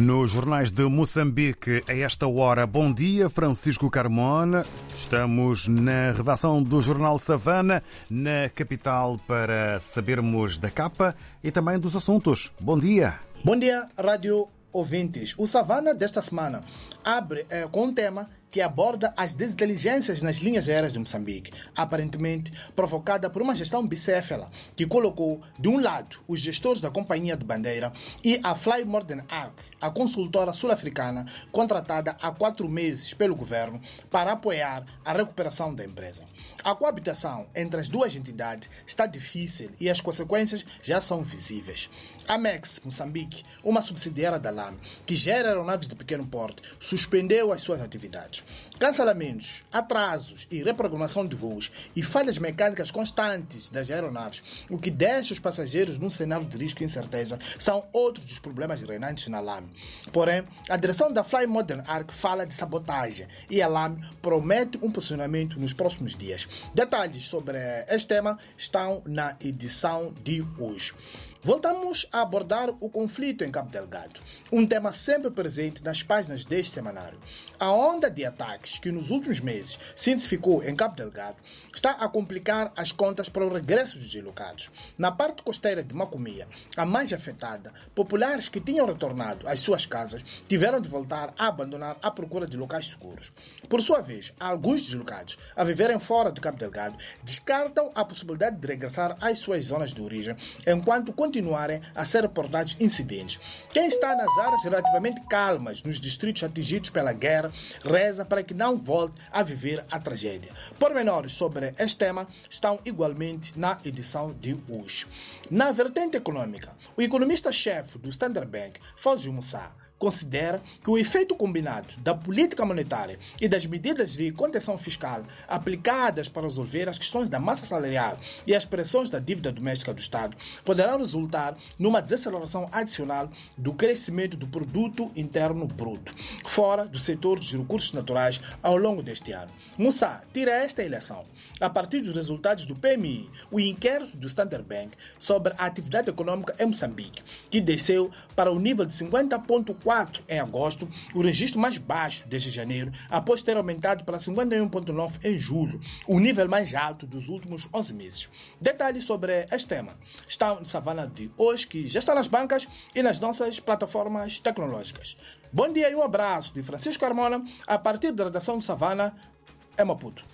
Nos jornais de Moçambique, a esta hora, bom dia, Francisco Carmona. Estamos na redação do Jornal Savana, na capital, para sabermos da capa e também dos assuntos. Bom dia. Bom dia, rádio ouvintes. O Savana desta semana abre eh, com um tema que aborda as desinteligências nas linhas aéreas de Moçambique, aparentemente provocada por uma gestão bicéfala que colocou, de um lado, os gestores da companhia de bandeira e a Fly Modern Arc, a consultora sul-africana contratada há quatro meses pelo governo para apoiar a recuperação da empresa. A coabitação entre as duas entidades está difícil e as consequências já são visíveis. A MEX Moçambique, uma subsidiária da LAM, que gera aeronaves de pequeno porte, suspendeu as suas atividades. Cancelamentos, atrasos e reprogramação de voos e falhas mecânicas constantes das aeronaves, o que deixa os passageiros num cenário de risco e incerteza, são outros dos problemas reinantes na LAM. Porém, a direção da Fly Modern Arc fala de sabotagem e a LAM promete um posicionamento nos próximos dias. Detalhes sobre este tema estão na edição de hoje. Voltamos a abordar o conflito em Cabo Delgado, um tema sempre presente nas páginas deste semanário. A onda de ataques que nos últimos meses se intensificou em Cabo Delgado está a complicar as contas para o regresso dos deslocados. Na parte costeira de Macomia, a mais afetada, populares que tinham retornado às suas casas tiveram de voltar a abandonar a procura de locais seguros. Por sua vez, alguns deslocados a viverem fora de Cabo Delgado descartam a possibilidade de regressar às suas zonas de origem enquanto continuarem a ser reportados incidentes. Quem está nas áreas relativamente calmas nos distritos atingidos pela guerra reza para que não volte a viver a tragédia. Pormenores sobre este tema estão igualmente na edição de hoje. Na vertente econômica, o economista-chefe do Standard Bank, Fauzi Moussa, considera que o efeito combinado da política monetária e das medidas de contenção fiscal aplicadas para resolver as questões da massa salarial e as pressões da dívida doméstica do Estado poderão resultar numa desaceleração adicional do crescimento do produto interno bruto, fora do setor dos recursos naturais ao longo deste ano. Moussa tira esta eleição a partir dos resultados do PMI, o inquérito do Standard Bank sobre a atividade econômica em Moçambique, que desceu para o nível de 50,4 em agosto, o registro mais baixo desde janeiro, após ter aumentado para 51,9 em julho, o nível mais alto dos últimos 11 meses. Detalhes sobre este tema estão no Savana de hoje, que já está nas bancas e nas nossas plataformas tecnológicas. Bom dia e um abraço de Francisco Carmona, a partir da redação do Savana, em Maputo.